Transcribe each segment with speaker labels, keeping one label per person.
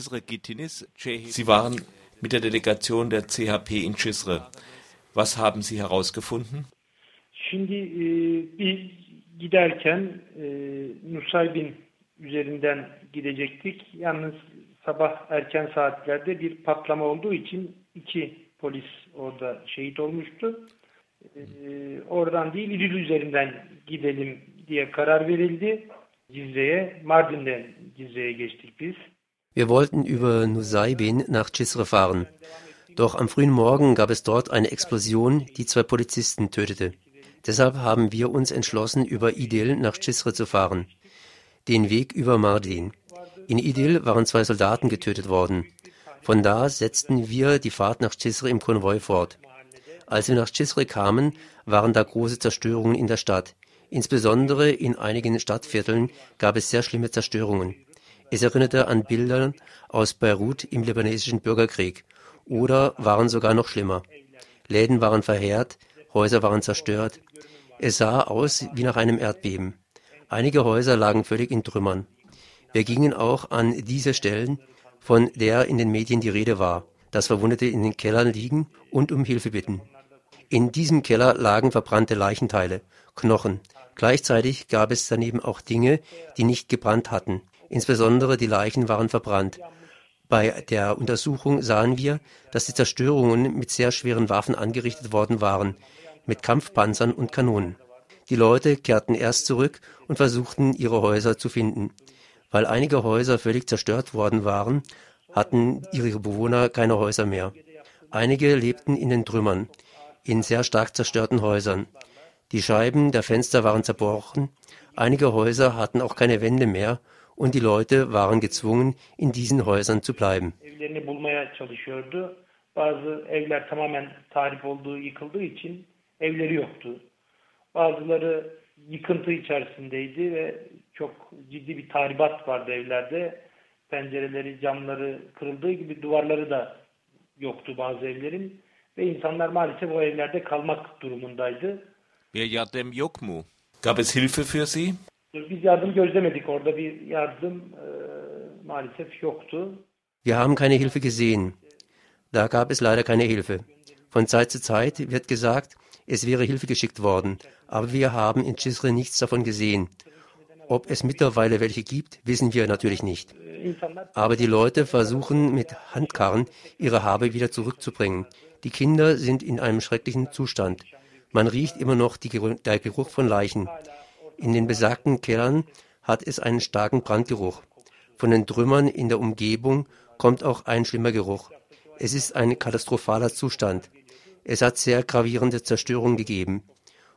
Speaker 1: Sie waren mit der Delegation der CHP in Cizre. Was haben Sie herausgefunden?
Speaker 2: Şimdi e, biz giderken e, Nusaybin üzerinden gidecektik. Yalnız sabah erken saatlerde bir patlama olduğu için iki polis orada şehit olmuştu. E, oradan değil İdil üzerinden gidelim diye karar verildi. Cizre'ye, Mardin'den Cizre'ye geçtik biz.
Speaker 3: Wir wollten über Nusaybin nach Cizre fahren. Doch am frühen Morgen gab es dort eine Explosion, die zwei Polizisten tötete. Deshalb haben wir uns entschlossen, über Idil nach Cizre zu fahren. Den Weg über Mardin. In Idil waren zwei Soldaten getötet worden. Von da setzten wir die Fahrt nach Cizre im Konvoi fort. Als wir nach Cizre kamen, waren da große Zerstörungen in der Stadt. Insbesondere in einigen Stadtvierteln gab es sehr schlimme Zerstörungen. Es erinnerte an Bilder aus Beirut im libanesischen Bürgerkrieg oder waren sogar noch schlimmer. Läden waren verheert, Häuser waren zerstört. Es sah aus wie nach einem Erdbeben. Einige Häuser lagen völlig in Trümmern. Wir gingen auch an diese Stellen, von der in den Medien die Rede war, dass Verwundete in den Kellern liegen und um Hilfe bitten. In diesem Keller lagen verbrannte Leichenteile, Knochen. Gleichzeitig gab es daneben auch Dinge, die nicht gebrannt hatten. Insbesondere die Leichen waren verbrannt. Bei der Untersuchung sahen wir, dass die Zerstörungen mit sehr schweren Waffen angerichtet worden waren, mit Kampfpanzern und Kanonen. Die Leute kehrten erst zurück und versuchten, ihre Häuser zu finden. Weil einige Häuser völlig zerstört worden waren, hatten ihre Bewohner keine Häuser mehr. Einige lebten in den Trümmern, in sehr stark zerstörten Häusern. Die Scheiben der Fenster waren zerbrochen, einige Häuser hatten auch keine Wände mehr und die Leute waren gezwungen, in diesen Häusern zu bleiben.
Speaker 2: Bazı evler tamamen tahrip olduğu, yıkıldığı için evleri yoktu. Bazıları yıkıntı içerisindeydi ve çok ciddi bir tahribat vardı evlerde. Pencereleri, camları kırıldığı gibi duvarları da yoktu bazı evlerin. Ve insanlar maalesef o evlerde kalmak durumundaydı.
Speaker 1: Bir yardım yok mu? Gab es Hilfe für Sie?
Speaker 2: Biz yardım gözlemedik. Orada bir yardım e, maalesef yoktu.
Speaker 3: Wir haben keine Hilfe gesehen. Da gab es leider keine Hilfe. Von Zeit zu Zeit wird gesagt, es wäre Hilfe geschickt worden, aber wir haben in Cizre nichts davon gesehen. Ob es mittlerweile welche gibt, wissen wir natürlich nicht. Aber die Leute versuchen mit Handkarren ihre Habe wieder zurückzubringen. Die Kinder sind in einem schrecklichen Zustand. Man riecht immer noch die, der Geruch von Leichen. In den besagten Kellern hat es einen starken Brandgeruch. Von den Trümmern in der Umgebung kommt auch ein schlimmer Geruch. Es ist ein katastrophaler Zustand. Es hat sehr gravierende Zerstörungen gegeben.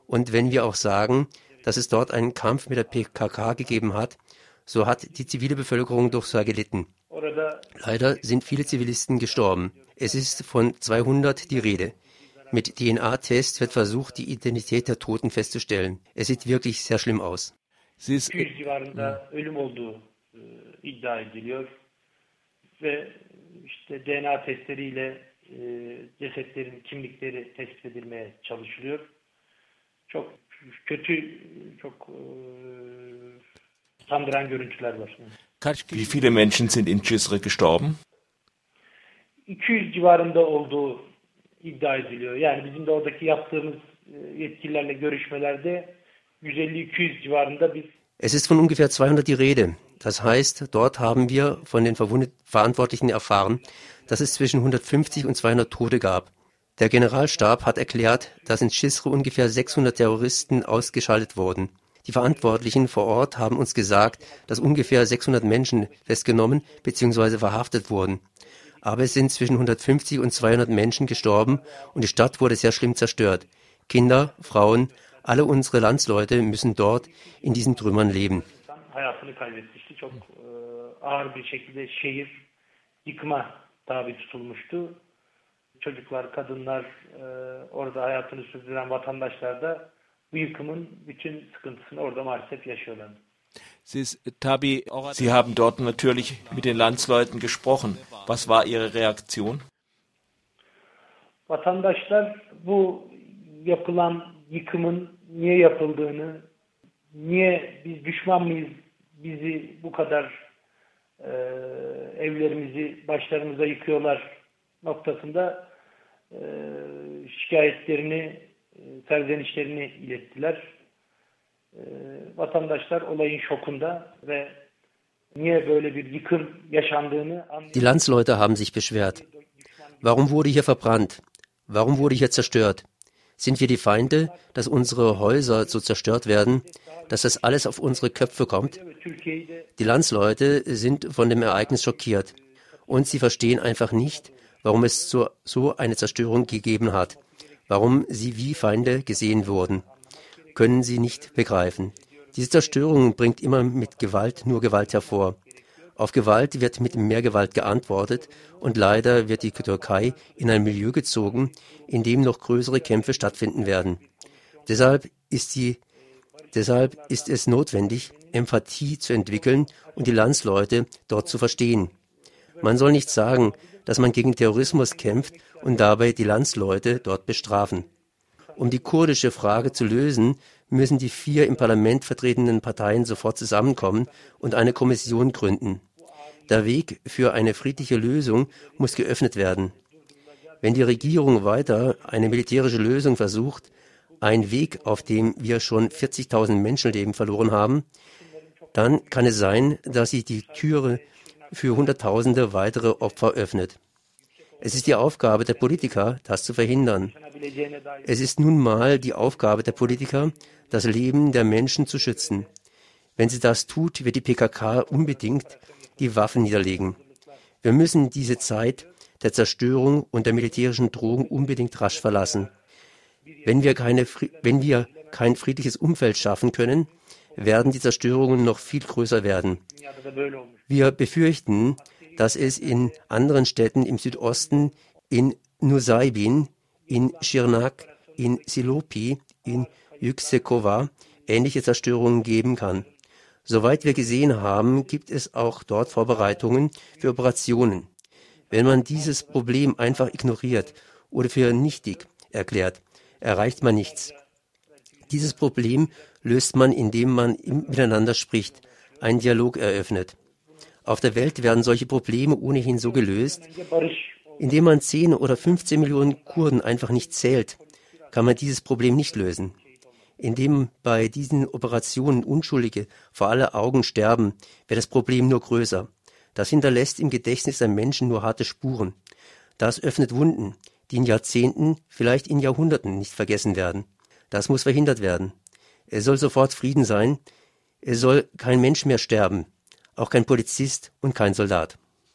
Speaker 3: Und wenn wir auch sagen, dass es dort einen Kampf mit der PKK gegeben hat, so hat die zivile Bevölkerung sehr gelitten. Leider sind viele Zivilisten gestorben. Es ist von 200 die Rede. Mit DNA-Test wird versucht, die Identität der Toten festzustellen. Es sieht wirklich sehr schlimm aus.
Speaker 2: Sie ist civarında ölüm olduğu e, iddia ediliyor ve işte DNA testleriyle e, cesetlerin kimlikleri tespit edilmeye çalışılıyor. Çok kötü, çok e, sandıran görüntüler var.
Speaker 1: Wie viele Menschen sind in Cizre gestorben?
Speaker 2: 200 civarında olduğu iddia ediliyor. Yani bizim de oradaki yaptığımız e, yetkililerle görüşmelerde 150-200 civarında biz
Speaker 3: Es ist von ungefähr 200 die Rede. Das heißt, dort haben wir von den Verantwortlichen erfahren, dass es zwischen 150 und 200 Tote gab. Der Generalstab hat erklärt, dass in Schisre ungefähr 600 Terroristen ausgeschaltet wurden. Die Verantwortlichen vor Ort haben uns gesagt, dass ungefähr 600 Menschen festgenommen bzw. verhaftet wurden aber es sind zwischen 150 und 200 Menschen gestorben und die Stadt wurde sehr schlimm zerstört. Kinder, Frauen, alle unsere Landsleute müssen dort in diesen Trümmern leben.
Speaker 2: Çocuklar, kadınlar, orada hayatını sürdüren vatandaşlar da bu yıkımın bütün sıkıntısını orada maalesef yaşıyorlar.
Speaker 1: Sie haben dort natürlich mit den Landsleuten gesprochen. Was war Ihre Reaktion?
Speaker 2: Vatandaşlar bu yapılan yıkımın niye yapıldığını, niye biz düşman mıyız, bizi bu kadar e, evlerimizi başlarımıza yıkıyorlar noktasında e, şikayetlerini, e, ilettiler. E, vatandaşlar olayın şokunda ve
Speaker 3: Die Landsleute haben sich beschwert. Warum wurde hier verbrannt? Warum wurde hier zerstört? Sind wir die Feinde, dass unsere Häuser so zerstört werden, dass das alles auf unsere Köpfe kommt? Die Landsleute sind von dem Ereignis schockiert und sie verstehen einfach nicht, warum es so, so eine Zerstörung gegeben hat, warum sie wie Feinde gesehen wurden. Können sie nicht begreifen. Diese Zerstörung bringt immer mit Gewalt nur Gewalt hervor. Auf Gewalt wird mit mehr Gewalt geantwortet und leider wird die Türkei in ein Milieu gezogen, in dem noch größere Kämpfe stattfinden werden. Deshalb ist, die, deshalb ist es notwendig, Empathie zu entwickeln und die Landsleute dort zu verstehen. Man soll nicht sagen, dass man gegen Terrorismus kämpft und dabei die Landsleute dort bestrafen. Um die kurdische Frage zu lösen, müssen die vier im Parlament vertretenen Parteien sofort zusammenkommen und eine Kommission gründen. Der Weg für eine friedliche Lösung muss geöffnet werden. Wenn die Regierung weiter eine militärische Lösung versucht, ein Weg, auf dem wir schon 40.000 Menschenleben verloren haben, dann kann es sein, dass sie die Türe für Hunderttausende weitere Opfer öffnet. Es ist die Aufgabe der Politiker, das zu verhindern. Es ist nun mal die Aufgabe der Politiker, das Leben der Menschen zu schützen. Wenn sie das tut, wird die PKK unbedingt die Waffen niederlegen. Wir müssen diese Zeit der Zerstörung und der militärischen Drohung unbedingt rasch verlassen. Wenn wir, keine, wenn wir kein friedliches Umfeld schaffen können, werden die Zerstörungen noch viel größer werden. Wir befürchten, dass es in anderen Städten im Südosten, in Nusaybin, in Schirnak, in Silopi, in Yüksekova ähnliche Zerstörungen geben kann. Soweit wir gesehen haben, gibt es auch dort Vorbereitungen für Operationen. Wenn man dieses Problem einfach ignoriert oder für nichtig erklärt, erreicht man nichts. Dieses Problem löst man, indem man miteinander spricht, einen Dialog eröffnet. Auf der Welt werden solche Probleme ohnehin so gelöst, indem man 10 oder 15 Millionen Kurden einfach nicht zählt, kann man dieses Problem nicht lösen indem bei diesen Operationen Unschuldige vor aller Augen sterben, wird das Problem nur größer. Das hinterlässt im Gedächtnis der Menschen nur harte Spuren. Das öffnet Wunden, die in Jahrzehnten, vielleicht in Jahrhunderten nicht vergessen werden. Das muss verhindert werden. Es soll sofort Frieden sein. Es soll kein Mensch mehr sterben, auch kein Polizist und kein Soldat.